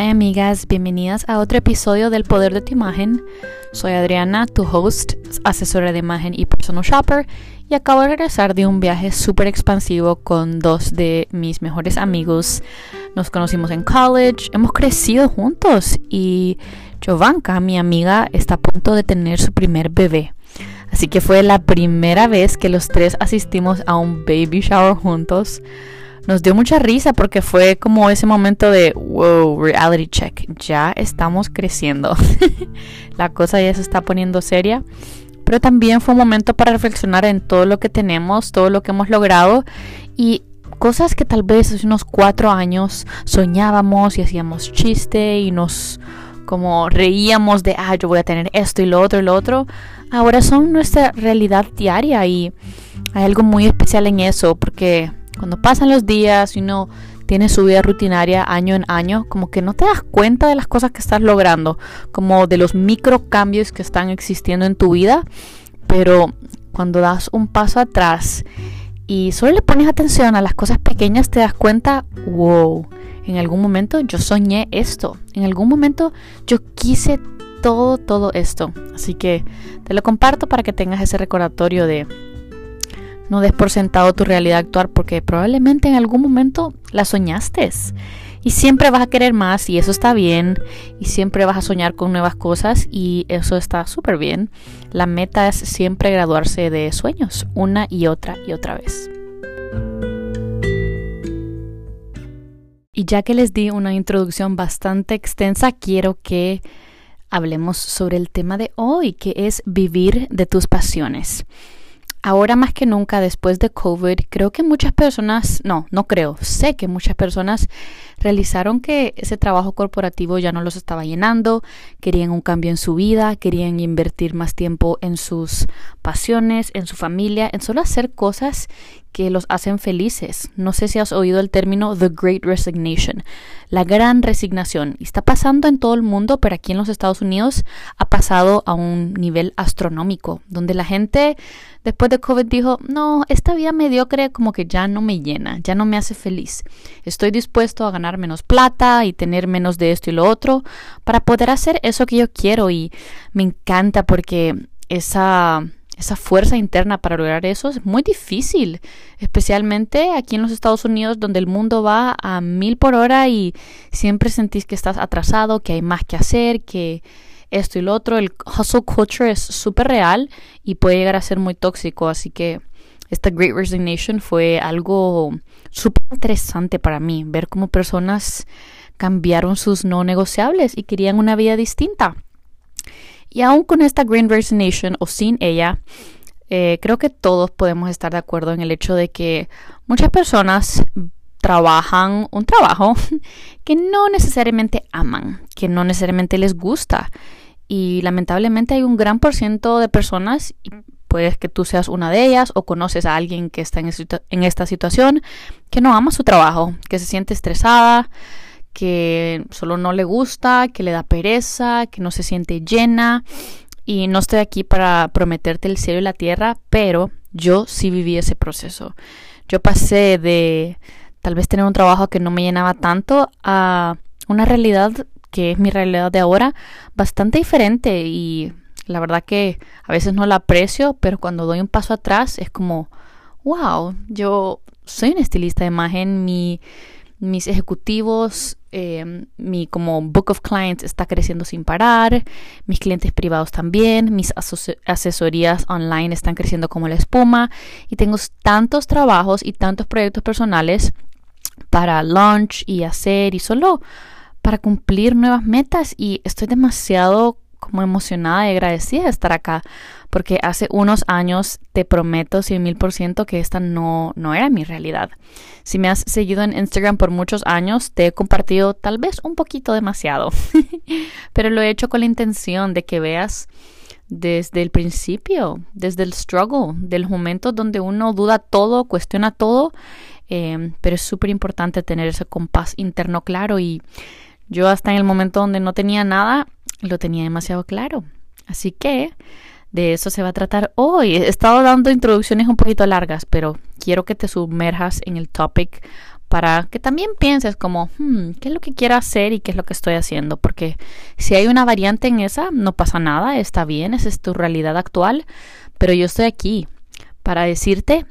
Hi amigas, bienvenidas a otro episodio del Poder de tu Imagen. Soy Adriana, tu host, asesora de imagen y personal shopper, y acabo de regresar de un viaje súper expansivo con dos de mis mejores amigos. Nos conocimos en college, hemos crecido juntos y Jovanka, mi amiga, está a punto de tener su primer bebé. Así que fue la primera vez que los tres asistimos a un baby shower juntos nos dio mucha risa porque fue como ese momento de, wow, reality check, ya estamos creciendo. la cosa ya se está poniendo seria. Pero también fue un momento para reflexionar en todo lo que tenemos, todo lo que hemos logrado y cosas que tal vez hace unos cuatro años soñábamos y hacíamos chiste y nos como reíamos de, ah, yo voy a tener esto y lo otro y lo otro, ahora son nuestra realidad diaria y hay algo muy especial en eso porque cuando pasan los días y uno tiene su vida rutinaria año en año, como que no te das cuenta de las cosas que estás logrando, como de los micro cambios que están existiendo en tu vida, pero cuando das un paso atrás y solo le pones atención a las cosas pequeñas, te das cuenta, wow, en algún momento yo soñé esto, en algún momento yo quise todo, todo esto. Así que te lo comparto para que tengas ese recordatorio de no des por sentado tu realidad actual porque probablemente en algún momento la soñaste. Y siempre vas a querer más y eso está bien. Y siempre vas a soñar con nuevas cosas y eso está súper bien. La meta es siempre graduarse de sueños una y otra y otra vez. Y ya que les di una introducción bastante extensa, quiero que hablemos sobre el tema de hoy, que es vivir de tus pasiones. Ahora más que nunca después de COVID, creo que muchas personas, no, no creo, sé que muchas personas realizaron que ese trabajo corporativo ya no los estaba llenando, querían un cambio en su vida, querían invertir más tiempo en sus pasiones, en su familia, en solo hacer cosas que los hacen felices. No sé si has oído el término The Great Resignation, la gran resignación. Está pasando en todo el mundo, pero aquí en los Estados Unidos ha pasado a un nivel astronómico, donde la gente después de COVID dijo, no, esta vida mediocre como que ya no me llena, ya no me hace feliz. Estoy dispuesto a ganar menos plata y tener menos de esto y lo otro para poder hacer eso que yo quiero y me encanta porque esa esa fuerza interna para lograr eso es muy difícil, especialmente aquí en los Estados Unidos donde el mundo va a mil por hora y siempre sentís que estás atrasado, que hay más que hacer, que esto y lo otro. El hustle culture es súper real y puede llegar a ser muy tóxico, así que esta Great Resignation fue algo súper interesante para mí, ver cómo personas cambiaron sus no negociables y querían una vida distinta. Y aún con esta Green Nation o sin ella, eh, creo que todos podemos estar de acuerdo en el hecho de que muchas personas trabajan un trabajo que no necesariamente aman, que no necesariamente les gusta. Y lamentablemente hay un gran por ciento de personas, y puedes que tú seas una de ellas o conoces a alguien que está en esta situación, que no ama su trabajo, que se siente estresada, que solo no le gusta, que le da pereza, que no se siente llena. Y no estoy aquí para prometerte el cielo y la tierra, pero yo sí viví ese proceso. Yo pasé de tal vez tener un trabajo que no me llenaba tanto a una realidad que es mi realidad de ahora bastante diferente y la verdad que a veces no la aprecio, pero cuando doy un paso atrás es como, wow, yo soy un estilista de imagen, mi mis ejecutivos, eh, mi como book of clients está creciendo sin parar, mis clientes privados también, mis asesorías online están creciendo como la espuma y tengo tantos trabajos y tantos proyectos personales para launch y hacer y solo para cumplir nuevas metas y estoy demasiado como emocionada y agradecida de estar acá, porque hace unos años te prometo 100 mil por ciento que esta no, no era mi realidad. Si me has seguido en Instagram por muchos años, te he compartido tal vez un poquito demasiado, pero lo he hecho con la intención de que veas desde el principio, desde el struggle, del momento donde uno duda todo, cuestiona todo, eh, pero es súper importante tener ese compás interno claro y yo hasta en el momento donde no tenía nada, lo tenía demasiado claro. Así que de eso se va a tratar hoy. He estado dando introducciones un poquito largas, pero quiero que te sumerjas en el topic para que también pienses como, hmm, ¿qué es lo que quiero hacer y qué es lo que estoy haciendo? Porque si hay una variante en esa, no pasa nada, está bien, esa es tu realidad actual, pero yo estoy aquí para decirte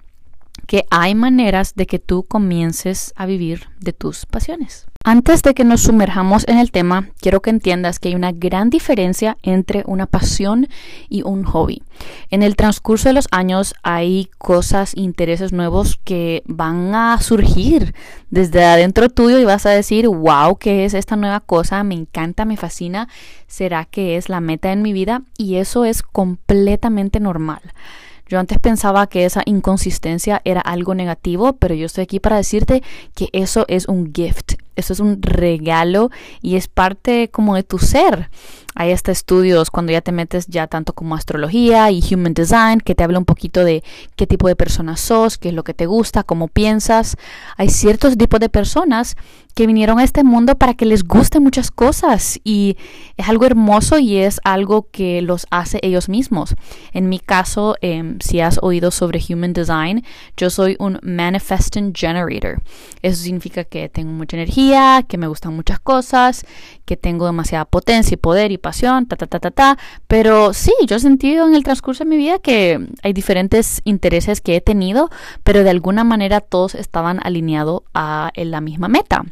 que hay maneras de que tú comiences a vivir de tus pasiones. Antes de que nos sumerjamos en el tema, quiero que entiendas que hay una gran diferencia entre una pasión y un hobby. En el transcurso de los años hay cosas, intereses nuevos que van a surgir desde adentro tuyo y vas a decir, wow, ¿qué es esta nueva cosa? Me encanta, me fascina. ¿Será que es la meta en mi vida? Y eso es completamente normal. Yo antes pensaba que esa inconsistencia era algo negativo, pero yo estoy aquí para decirte que eso es un gift, eso es un regalo y es parte como de tu ser. Hay hasta estudios cuando ya te metes ya tanto como astrología y human design que te habla un poquito de qué tipo de persona sos, qué es lo que te gusta, cómo piensas. Hay ciertos tipos de personas que vinieron a este mundo para que les gusten muchas cosas y es algo hermoso y es algo que los hace ellos mismos. En mi caso, em, si has oído sobre Human Design, yo soy un Manifesting Generator. Eso significa que tengo mucha energía, que me gustan muchas cosas, que tengo demasiada potencia y poder y Pero sí, yo he sentido en el transcurso de mi vida que hay diferentes intereses que he tenido, pero de alguna manera todos estaban alineados a la misma meta.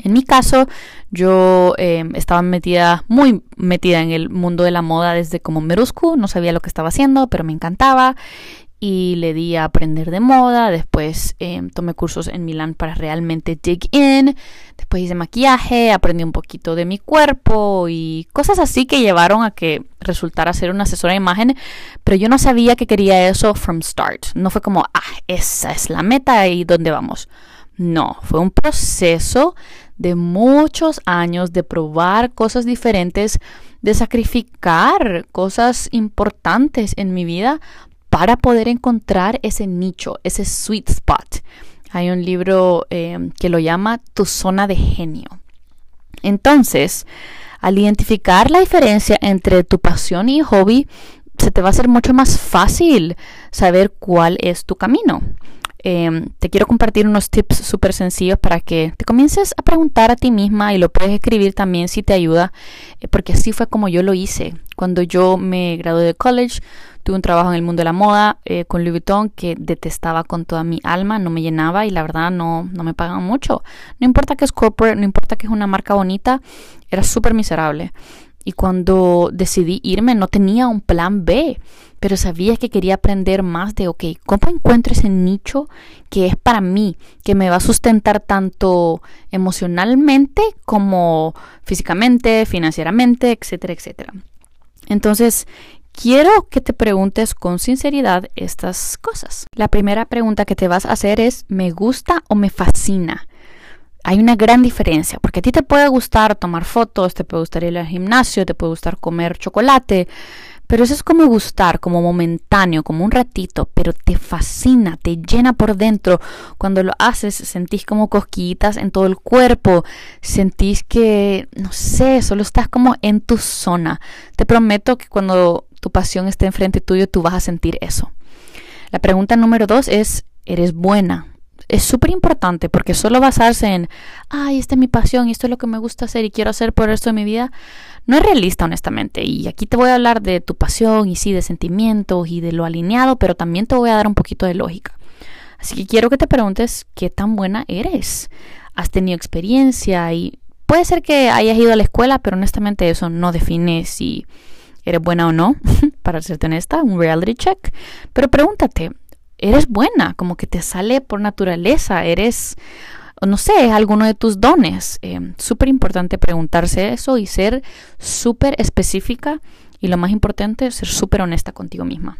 En mi caso, yo em, estaba metida, muy metida en el mundo de la moda desde como Merusku, no sabía lo que estaba haciendo, pero me encantaba y le di a aprender de moda. Después em, tomé cursos en Milán para realmente dig in. Después hice maquillaje, aprendí un poquito de mi cuerpo y cosas así que llevaron a que resultara ser una asesora de imagen. Pero yo no sabía que quería eso from start. No fue como, ah, esa es la meta y dónde vamos. No, fue un proceso de muchos años de probar cosas diferentes, de sacrificar cosas importantes en mi vida para poder encontrar ese nicho, ese sweet spot. Hay un libro eh, que lo llama Tu zona de genio. Entonces, al identificar la diferencia entre tu pasión y hobby, se te va a hacer mucho más fácil saber cuál es tu camino. Em, te quiero compartir unos tips súper sencillos para que te comiences a preguntar a ti misma y lo puedes escribir también si te ayuda, eh, porque así fue como yo lo hice. Cuando yo me gradué de college, tuve un trabajo en el mundo de la moda eh, con Louis Vuitton que detestaba con toda mi alma, no me llenaba y la verdad no, no me pagaban mucho. No importa que es corporate, no importa que es una marca bonita, era súper miserable. Y cuando decidí irme no tenía un plan B, pero sabía que quería aprender más de, ok, ¿cómo encuentro ese nicho que es para mí, que me va a sustentar tanto emocionalmente como físicamente, financieramente, etcétera, etcétera? Entonces, quiero que te preguntes con sinceridad estas cosas. La primera pregunta que te vas a hacer es, ¿me gusta o me fascina? hay una gran diferencia, porque a ti te puede gustar tomar fotos, te puede gustar ir al gimnasio, te puede gustar comer chocolate, pero eso es como gustar, como momentáneo, como un ratito, pero te fascina, te llena por dentro. Cuando lo haces, sentís como cosquillitas en todo el cuerpo, sentís que, no sé, solo estás como en tu zona. Te prometo que cuando tu pasión esté enfrente tuyo, tú vas a sentir eso. La pregunta número dos es, ¿eres buena? Es súper importante porque solo basarse en, ay, esta es mi pasión esto es lo que me gusta hacer y quiero hacer por el resto de mi vida, no es realista honestamente. Y aquí te voy a hablar de tu pasión y sí, de sentimientos y de lo alineado, pero también te voy a dar un poquito de lógica. Así que quiero que te preguntes qué tan buena eres. ¿Has tenido experiencia? Y puede ser que hayas ido a la escuela, pero honestamente eso no define si eres buena o no, para serte honesta, un reality check. Pero pregúntate, eres buena, como que te sale por naturaleza, eres, no sé, alguno de tus dones. Eh, súper importante preguntarse eso y ser súper específica y lo más importante, ser súper honesta contigo misma.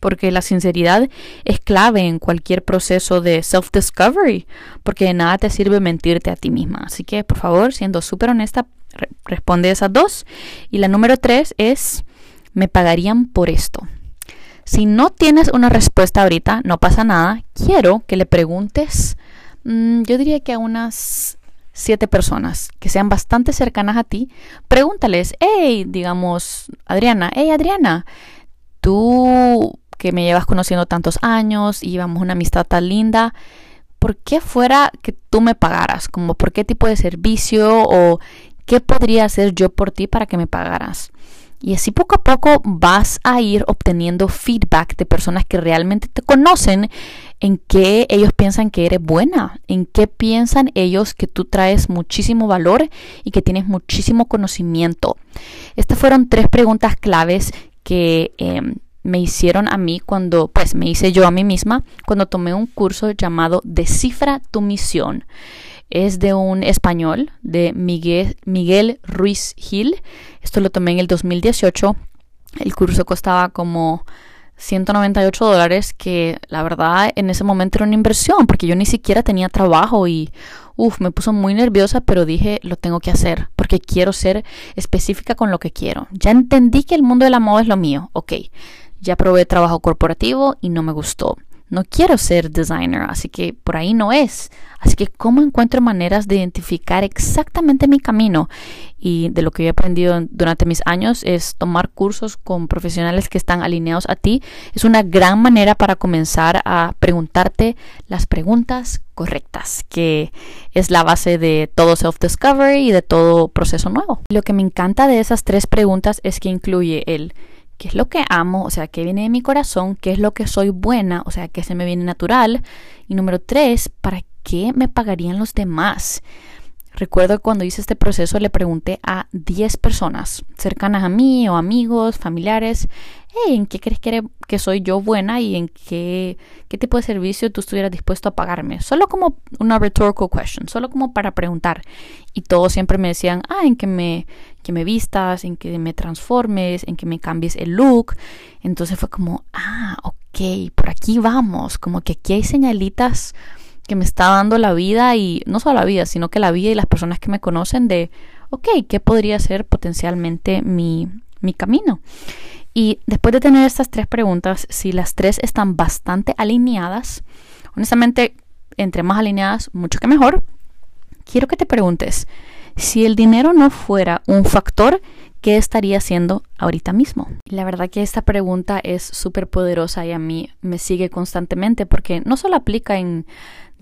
Porque la sinceridad es clave en cualquier proceso de self-discovery, porque de nada te sirve mentirte a ti misma. Así que, por favor, siendo súper honesta, responde esas dos. Y la número tres es, me pagarían por esto. Si no tienes una respuesta ahorita, no pasa nada. Quiero que le preguntes, mm, yo diría que a unas siete personas que sean bastante cercanas a ti, pregúntales, hey, digamos, Adriana, hey, Adriana, tú que me llevas conociendo tantos años y llevamos una amistad tan linda, ¿por qué fuera que tú me pagaras? Como por qué tipo de servicio o qué podría hacer yo por ti para que me pagaras. Y así poco a poco vas a ir obteniendo feedback de personas que realmente te conocen en qué ellos piensan que eres buena, en qué piensan ellos que tú traes muchísimo valor y que tienes muchísimo conocimiento. Estas fueron tres preguntas claves que em, me hicieron a mí cuando, pues me hice yo a mí misma cuando tomé un curso llamado Descifra tu misión. Es de un español, de Miguel, Ruiz Gil. Esto lo tomé en el 2018. El curso costaba como 198 dólares, que la verdad en ese momento era una inversión, porque yo ni siquiera tenía trabajo y Uf, me puso muy nerviosa, pero dije, lo tengo que hacer porque quiero ser específica con lo que quiero. Ya entendí que el mundo de la moda es lo mío. Ok, ya probé trabajo corporativo y no me gustó. No quiero ser designer, así que por ahí no es. Así que, ¿cómo encuentro maneras de identificar exactamente mi camino? Y de lo que he aprendido durante mis años es tomar cursos con profesionales que están alineados a ti. Es una gran manera para comenzar a preguntarte las preguntas correctas, que es la base de todo self-discovery y de todo proceso nuevo. Lo que me encanta de esas tres preguntas es que incluye el qué es lo que amo, o sea, qué viene de mi corazón, qué es lo que soy buena, o sea, qué se me viene natural. Y número tres, ¿para qué me pagarían los demás? Recuerdo cuando hice este proceso le pregunté a 10 personas cercanas a mí o amigos, familiares, ¿en qué crees que, que soy yo buena y en qué, qué tipo de servicio tú estuvieras dispuesto a pagarme? Solo como una rhetorical question, solo como para preguntar. Y todos siempre me decían, ah, en que me, que me vistas, en que me transformes, en que me cambies el look. Entonces fue como, ah, ok, por aquí vamos, como que aquí hay señalitas que me está dando la vida y no solo la vida, sino que la vida y las personas que me conocen de, ok, ¿qué podría ser potencialmente mi, mi camino? Y después de tener estas tres preguntas, si las tres están bastante alineadas, honestamente, entre más alineadas, mucho que mejor, quiero que te preguntes, si el dinero no fuera un factor, ¿qué estaría haciendo ahorita mismo? La verdad que esta pregunta es súper poderosa y a mí me sigue constantemente porque no solo aplica en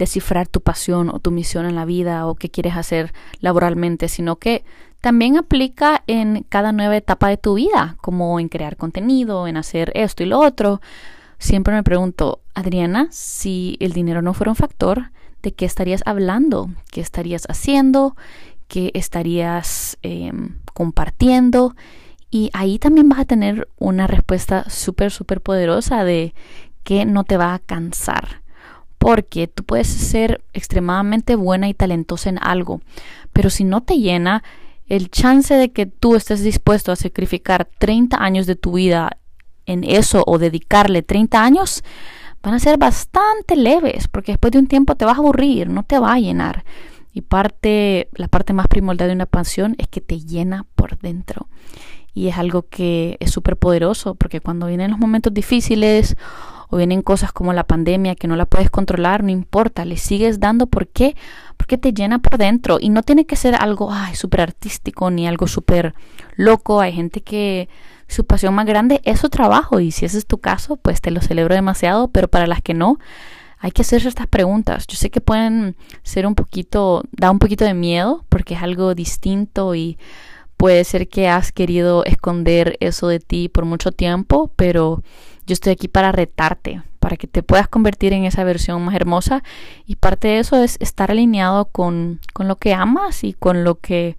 descifrar tu pasión o tu misión en la vida o qué quieres hacer laboralmente, sino que también aplica en cada nueva etapa de tu vida, como en crear contenido, en hacer esto y lo otro. Siempre me pregunto, Adriana, si el dinero no fuera un factor, ¿de qué estarías hablando? ¿Qué estarías haciendo? ¿Qué estarías em, compartiendo? Y ahí también vas a tener una respuesta súper, súper poderosa de que no te va a cansar porque tú puedes ser extremadamente buena y talentosa en algo, pero si no te llena, el chance de que tú estés dispuesto a sacrificar 30 años de tu vida en eso o dedicarle 30 años, van a ser bastante leves, porque después de un tiempo te vas a aburrir, no te va a llenar. Y parte, la parte más primordial de una pasión es que te llena por dentro. Y es algo que es súper poderoso, porque cuando vienen los momentos difíciles o vienen cosas como la pandemia que no la puedes controlar, no importa, le sigues dando. ¿Por qué? Porque te llena por dentro y no tiene que ser algo súper artístico ni algo súper loco. Hay gente que su pasión más grande es su trabajo y si ese es tu caso, pues te lo celebro demasiado, pero para las que no, hay que hacerse estas preguntas. Yo sé que pueden ser un poquito, da un poquito de miedo porque es algo distinto y puede ser que has querido esconder eso de ti por mucho tiempo, pero yo estoy aquí para retarte, para que te puedas convertir en esa versión más hermosa y parte de eso es estar alineado con, con lo que amas y con lo que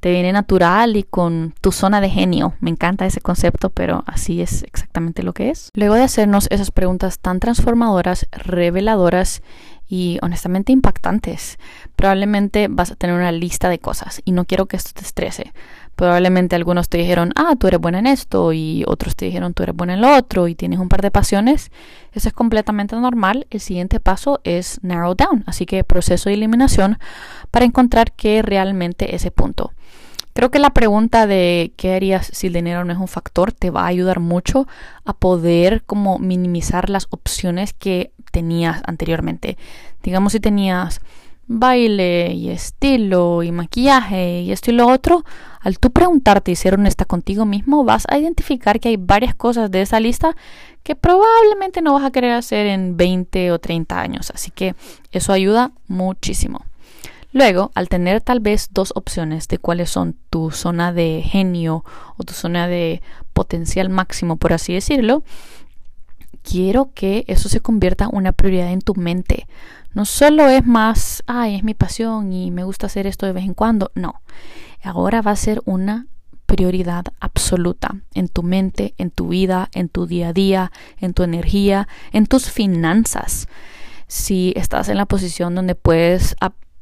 te viene natural y con tu zona de genio. Me encanta ese concepto, pero así es exactamente lo que es. Luego de hacernos esas preguntas tan transformadoras, reveladoras y honestamente impactantes, probablemente vas a tener una lista de cosas y no quiero que esto te estrese. Probablemente algunos te dijeron, ah, tú eres buena en esto y otros te dijeron, tú eres buena en lo otro y tienes un par de pasiones. Eso es completamente normal. El siguiente paso es narrow down, así que proceso de eliminación para encontrar qué realmente ese punto. Creo que la pregunta de qué harías si el dinero no es un factor te va a ayudar mucho a poder como minimizar las opciones que tenías anteriormente. Digamos si tenías baile y estilo y maquillaje y esto y lo otro, al tú preguntarte y ser honesta contigo mismo, vas a identificar que hay varias cosas de esa lista que probablemente no vas a querer hacer en 20 o 30 años. Así que eso ayuda muchísimo. Luego, al tener tal vez dos opciones de cuáles son tu zona de genio o tu zona de potencial máximo, por así decirlo, quiero que eso se convierta en una prioridad en tu mente. No solo es más, ay, es mi pasión y me gusta hacer esto de vez en cuando. No, ahora va a ser una prioridad absoluta en tu mente, en tu vida, en tu día a día, en tu energía, en tus finanzas. Si estás en la posición donde puedes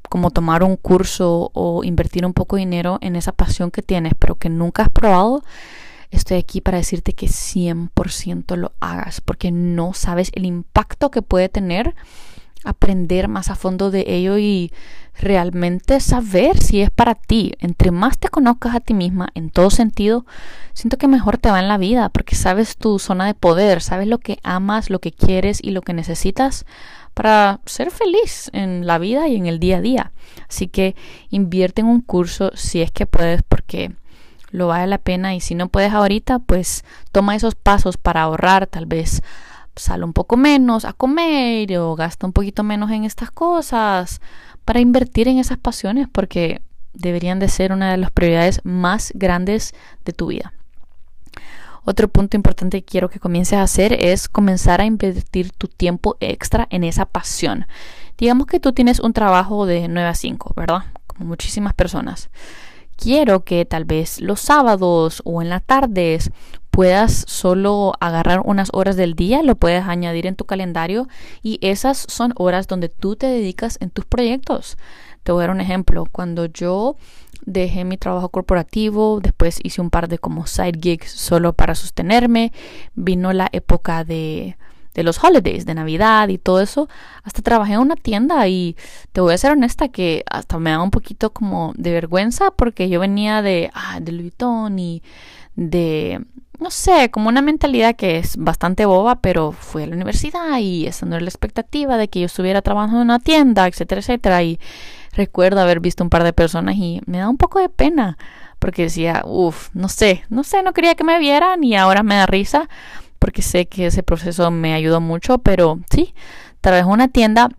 como tomar un curso o invertir un poco de dinero en esa pasión que tienes, pero que nunca has probado, estoy aquí para decirte que 100% lo hagas, porque no sabes el impacto que puede tener aprender más a fondo de ello y realmente saber si es para ti. Entre más te conozcas a ti misma en todo sentido, siento que mejor te va en la vida porque sabes tu zona de poder, sabes lo que amas, lo que quieres y lo que necesitas para ser feliz en la vida y en el día a día. Así que invierte en un curso si es que puedes porque lo vale la pena y si no puedes ahorita, pues toma esos pasos para ahorrar, tal vez sale un poco menos a comer o gasta un poquito menos en estas cosas para invertir en esas pasiones porque deberían de ser una de las prioridades más grandes de tu vida. Otro punto importante que quiero que comiences a hacer es comenzar a invertir tu tiempo extra en esa pasión. Digamos que tú tienes un trabajo de 9 a 5, ¿verdad? Como muchísimas personas quiero que tal vez los sábados o en las tardes puedas solo agarrar unas horas del día, lo puedes añadir en tu calendario y esas son horas donde tú te dedicas en tus proyectos. Te voy a dar un ejemplo. Cuando yo dejé mi trabajo corporativo, después hice un par de como side gigs solo para sostenerme, vino la época de de los holidays, de Navidad y todo eso, hasta trabajé en una tienda y te voy a ser honesta que hasta me da un poquito como de vergüenza porque yo venía de, ah, de Louis Vuitton y de, no sé, como una mentalidad que es bastante boba, pero fui a la universidad y esa no era la expectativa de que yo estuviera trabajando en una tienda, etcétera, etcétera. Y recuerdo haber visto un par de personas y me da un poco de pena porque decía, uff, no sé, no sé, no quería que me vieran y ahora me da risa porque sé que ese proceso me ayudó mucho, pero sí, trabajé en una tienda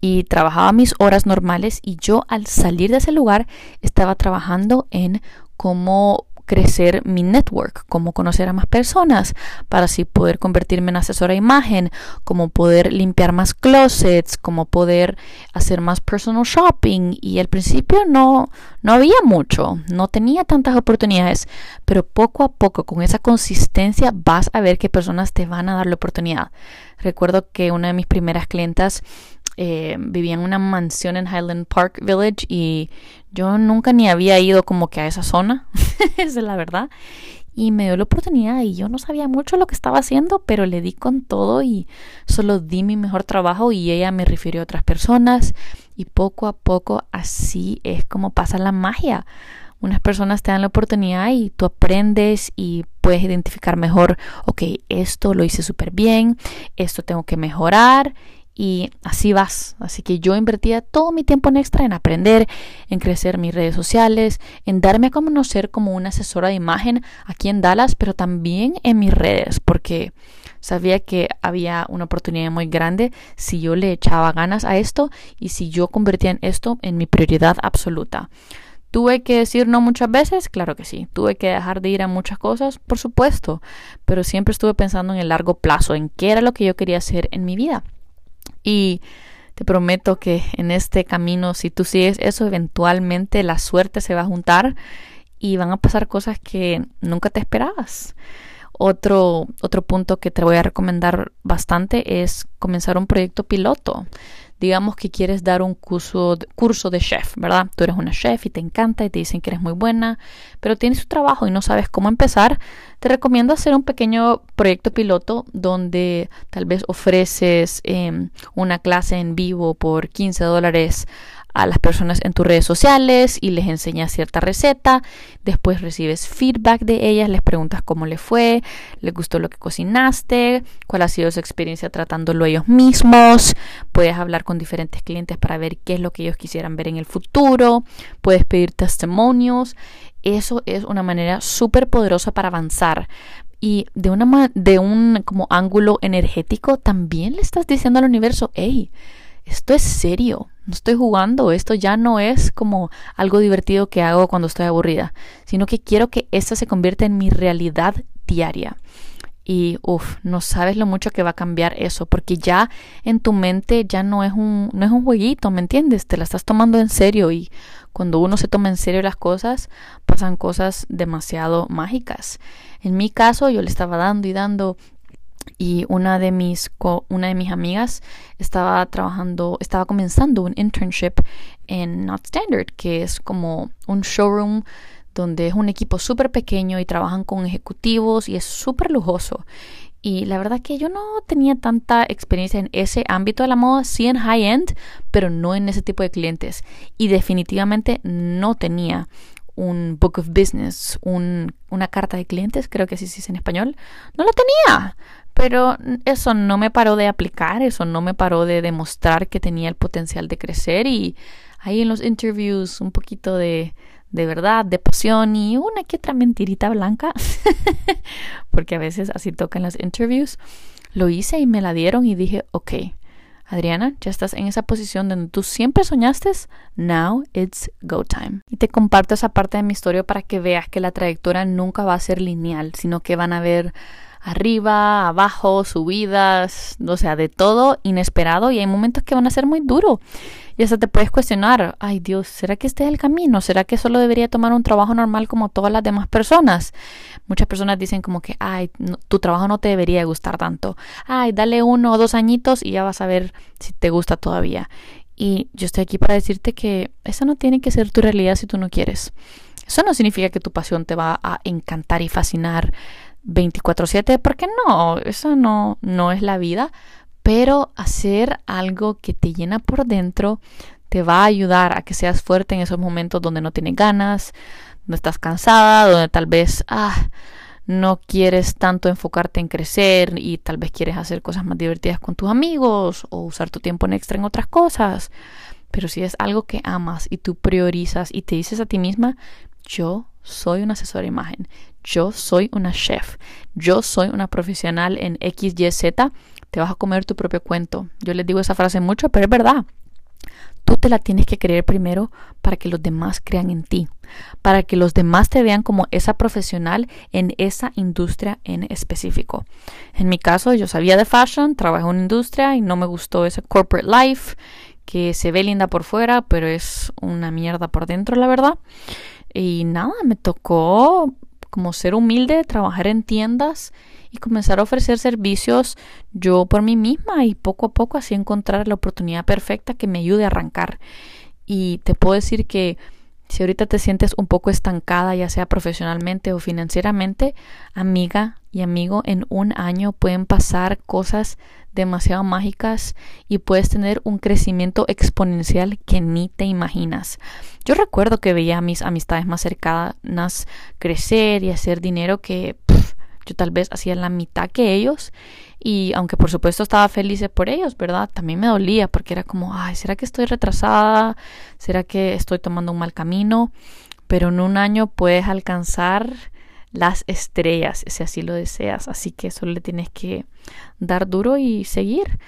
y trabajaba mis horas normales y yo al salir de ese lugar estaba trabajando en cómo crecer mi network, cómo conocer a más personas, para así poder convertirme en asesora de imagen, cómo poder limpiar más closets, cómo poder hacer más personal shopping. Y al principio no, no había mucho, no tenía tantas oportunidades, pero poco a poco, con esa consistencia, vas a ver que personas te van a dar la oportunidad. Recuerdo que una de mis primeras clientas eh, vivía en una mansión en Highland Park Village y yo nunca ni había ido como que a esa zona, esa es la verdad. Y me dio la oportunidad y yo no sabía mucho lo que estaba haciendo, pero le di con todo y solo di mi mejor trabajo y ella me refirió a otras personas y poco a poco así es como pasa la magia. Unas personas te dan la oportunidad y tú aprendes y puedes identificar mejor, ok, esto lo hice súper bien, esto tengo que mejorar y así vas. Así que yo invertía todo mi tiempo en extra en aprender, en crecer mis redes sociales, en darme a conocer como una asesora de imagen aquí en Dallas, pero también en mis redes, porque sabía que había una oportunidad muy grande si yo le echaba ganas a esto y si yo convertía en esto en mi prioridad absoluta. ¿Tuve que decir no muchas veces? Claro que sí. ¿Tuve que dejar de ir a muchas cosas? Por supuesto. Pero siempre estuve pensando en el largo plazo, en qué era lo que yo quería hacer en mi vida. Y te prometo que en este camino, si tú sigues eso, eventualmente la suerte se va a juntar y van a pasar cosas que nunca te esperabas. Otro, otro punto que te voy a recomendar bastante es comenzar un proyecto piloto digamos que quieres dar un curso, curso de chef, ¿verdad? Tú eres una chef y te encanta y te dicen que eres muy buena, pero tienes tu trabajo y no sabes cómo empezar, te recomiendo hacer un pequeño proyecto piloto donde tal vez ofreces em, una clase en vivo por 15 dólares a las personas en tus redes sociales y les enseñas cierta receta, después recibes feedback de ellas, les preguntas cómo le fue, les gustó lo que cocinaste, cuál ha sido su experiencia tratándolo ellos mismos, puedes hablar con diferentes clientes para ver qué es lo que ellos quisieran ver en el futuro, puedes pedir testimonios, eso es una manera súper poderosa para avanzar, y de, una, de un como ángulo energético también le estás diciendo al universo, hey, esto es serio, no estoy jugando, esto ya no es como algo divertido que hago cuando estoy aburrida, sino que quiero que esta se convierta en mi realidad diaria. Y uff, no sabes lo mucho que va a cambiar eso, porque ya en tu mente ya no es un, no es un jueguito, ¿me entiendes? Te la estás tomando en serio y cuando uno se toma en serio las cosas, pasan cosas demasiado mágicas. En mi caso, yo le estaba dando y dando y una de mis una de mis amigas estaba trabajando, estaba comenzando un internship en Not Standard, que es como un showroom donde es un equipo súper pequeño y trabajan con ejecutivos y es súper lujoso. Y la verdad que yo no tenía tanta experiencia en ese ámbito de la moda, sí en high-end, pero no en ese tipo de clientes. Y definitivamente no tenía un book of business, una carta de clientes, creo que así se dice en español. No lo tenía. Pero eso no me paró de aplicar, eso no me paró de demostrar que tenía el potencial de crecer y ahí en los interviews un poquito de, de verdad, de pasión y una que otra mentirita blanca, porque a veces así tocan las interviews. Lo hice y me la dieron y dije, ok, Adriana, ya estás en esa posición donde tú siempre soñaste, now it's go time. Y te comparto esa parte de mi historia para que veas que la trayectoria nunca va a ser lineal, sino que van a haber arriba, abajo, subidas, o sea, de todo inesperado y hay momentos que van a ser muy duros. Y hasta te puedes cuestionar, ay Dios, ¿será que este es el camino? ¿Será que solo debería tomar un trabajo normal como todas las demás personas? Muchas personas dicen como que, ay, tu trabajo no te debería gustar tanto. Ay, dale uno o dos añitos y ya vas a ver si te gusta todavía. Y yo estoy aquí para decirte que esa no tiene que ser tu realidad si tú no quieres. Eso no significa que tu pasión te va a encantar y fascinar 24/7, porque no, eso no, no es la vida, pero hacer algo que te llena por dentro te va a ayudar a que seas fuerte en esos momentos donde no tienes ganas, donde estás cansada, donde tal vez ah, no quieres tanto enfocarte en crecer y tal vez quieres hacer cosas más divertidas con tus amigos o usar tu tiempo en extra en otras cosas. Pero si es algo que amas y tú priorizas y te dices a ti misma, yo soy un asesor de imagen, yo soy una chef, yo soy una profesional en XYZ, te vas a comer tu propio cuento. Yo les digo esa frase mucho, pero es verdad. Tú te la tienes que creer primero para que los demás crean en ti, para que los demás te vean como esa profesional en esa industria en específico. En mi caso, yo sabía de fashion, trabajé en una industria y no me gustó ese corporate life que se ve linda por fuera, pero es una mierda por dentro, la verdad. Y nada, me tocó como ser humilde, trabajar en tiendas y comenzar a ofrecer servicios yo por mí misma y poco a poco así encontrar la oportunidad perfecta que me ayude a arrancar. Y te puedo decir que si ahorita te sientes un poco estancada, ya sea profesionalmente o financieramente, amiga y amigo, en un año pueden pasar cosas demasiado mágicas y puedes tener un crecimiento exponencial que ni te imaginas. Yo recuerdo que veía a mis amistades más cercanas crecer y hacer dinero que yo tal vez hacía la mitad que ellos y aunque por supuesto estaba feliz por ellos, ¿verdad? También me dolía porque era como, ay, ¿será que estoy retrasada? ¿Será que estoy tomando un mal camino? Pero en un año puedes alcanzar las estrellas, si así lo deseas. Así que solo le tienes que dar duro y seguir.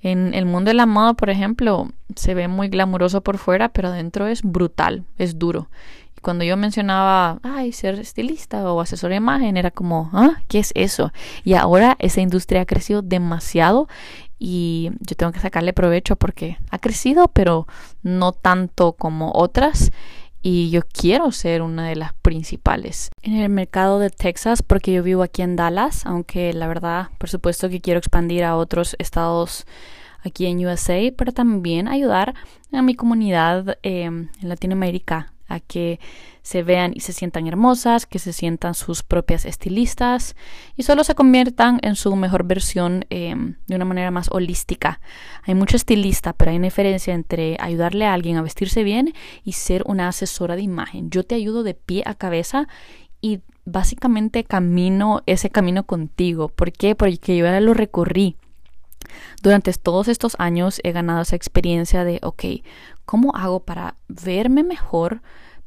En el mundo de la moda, por ejemplo, se ve muy glamuroso por fuera, pero adentro es brutal, es duro. Cuando yo mencionaba, ay, ser estilista o asesor de imagen, era como, ¿ah? ¿Qué es eso? Y ahora esa industria ha crecido demasiado y yo tengo que sacarle provecho porque ha crecido, pero no tanto como otras y yo quiero ser una de las principales en el mercado de Texas porque yo vivo aquí en Dallas, aunque la verdad, por supuesto que quiero expandir a otros estados aquí en USA, pero también ayudar a mi comunidad em, en Latinoamérica a que se vean y se sientan hermosas, que se sientan sus propias estilistas y solo se conviertan en su mejor versión em, de una manera más holística. Hay mucho estilista, pero hay una diferencia entre ayudarle a alguien a vestirse bien y ser una asesora de imagen. Yo te ayudo de pie a cabeza y básicamente camino ese camino contigo. ¿Por qué? Porque yo ya lo recorrí. Durante todos estos años he ganado esa experiencia de, ok, ¿cómo hago para verme mejor?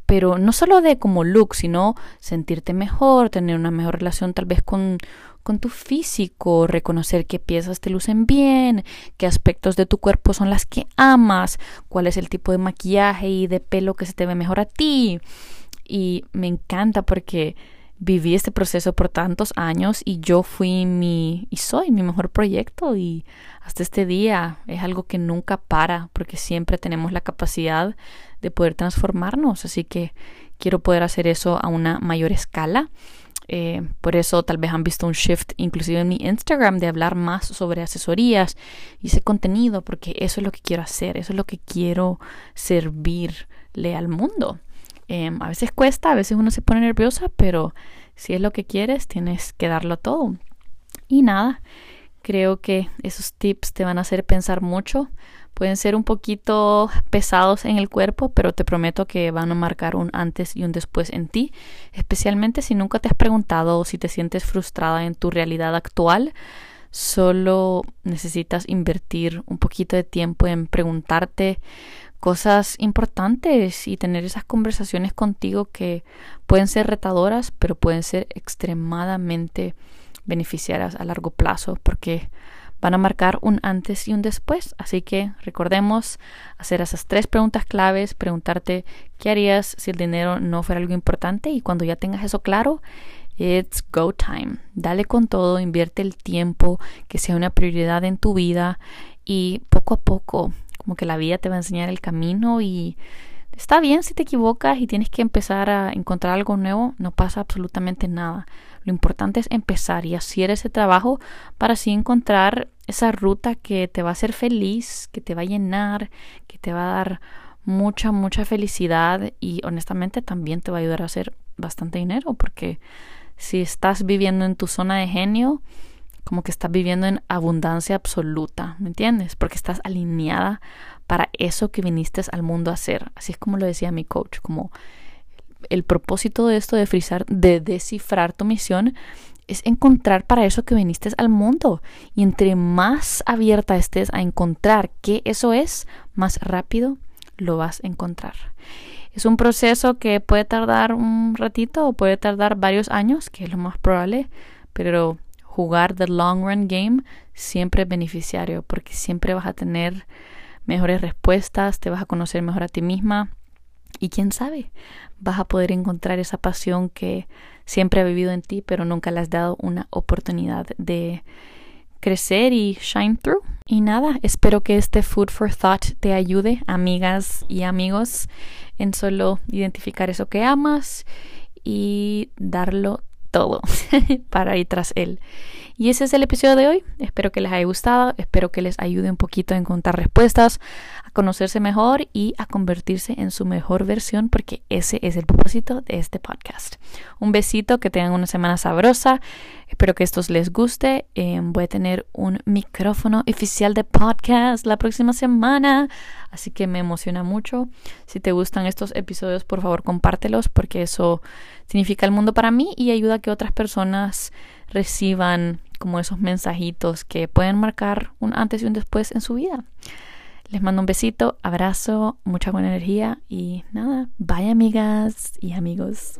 Pero no solo de como look, sino sentirte mejor, tener una mejor relación tal vez con, con tu físico, reconocer qué piezas te lucen bien, qué aspectos de tu cuerpo son las que amas, cuál es el tipo de maquillaje y de pelo que se te ve mejor a ti. Y me encanta porque viví este proceso por tantos años y yo fui mi y soy mi mejor proyecto y hasta este día es algo que nunca para porque siempre tenemos la capacidad de poder transformarnos. Así que quiero poder hacer eso a una mayor escala. Eh, por eso tal vez han visto un shift inclusive en mi Instagram de hablar más sobre asesorías y ese contenido porque eso es lo que quiero hacer eso es lo que quiero servirle al mundo Em, a veces cuesta, a veces uno se pone nerviosa, pero si es lo que quieres, tienes que darlo todo. Y nada, creo que esos tips te van a hacer pensar mucho. Pueden ser un poquito pesados en el cuerpo, pero te prometo que van a marcar un antes y un después en ti, especialmente si nunca te has preguntado o si te sientes frustrada en tu realidad actual. Solo necesitas invertir un poquito de tiempo en preguntarte cosas importantes y tener esas conversaciones contigo que pueden ser retadoras, pero pueden ser extremadamente beneficiarias a largo plazo porque van a marcar un antes y un después. Así que recordemos hacer esas tres preguntas claves, preguntarte qué harías si el dinero no fuera algo importante y cuando ya tengas eso claro, it's go time. Dale con todo, invierte el tiempo que sea una prioridad en tu vida y poco a poco como que la vida te va a enseñar el camino y está bien si te equivocas y tienes que empezar a encontrar algo nuevo, no pasa absolutamente nada. Lo importante es empezar y hacer ese trabajo para así encontrar esa ruta que te va a hacer feliz, que te va a llenar, que te va a dar mucha, mucha felicidad y honestamente también te va a ayudar a hacer bastante dinero porque si estás viviendo en tu zona de genio, como que estás viviendo en abundancia absoluta, ¿me entiendes? Porque estás alineada para eso que viniste al mundo a hacer. Así es como lo decía mi coach, como el propósito de esto de frisar, de descifrar tu misión es encontrar para eso que viniste al mundo. Y entre más abierta estés a encontrar qué eso es, más rápido lo vas a encontrar. Es un proceso que puede tardar un ratito o puede tardar varios años, que es lo más probable, pero jugar the long run game siempre es beneficiario porque siempre vas a tener mejores respuestas, te vas a conocer mejor a ti misma y quién sabe, vas a poder encontrar esa pasión que siempre ha vivido en ti pero nunca le has dado una oportunidad de crecer y shine through. Y nada, espero que este Food for Thought te ayude, amigas y amigos, en solo identificar eso que amas y darlo todo para ir tras él. Y ese es el episodio de hoy. Espero que les haya gustado, espero que les ayude un poquito a encontrar respuestas, a conocerse mejor y a convertirse en su mejor versión, porque ese es el propósito de este podcast. Un besito, que tengan una semana sabrosa. Espero que estos les guste. Em, voy a tener un micrófono oficial de podcast la próxima semana, así que me emociona mucho. Si te gustan estos episodios, por favor compártelos, porque eso significa el mundo para mí y ayuda a que otras personas reciban como esos mensajitos que pueden marcar un antes y un después en su vida. Les mando un besito, abrazo, mucha buena energía y nada, bye amigas y amigos.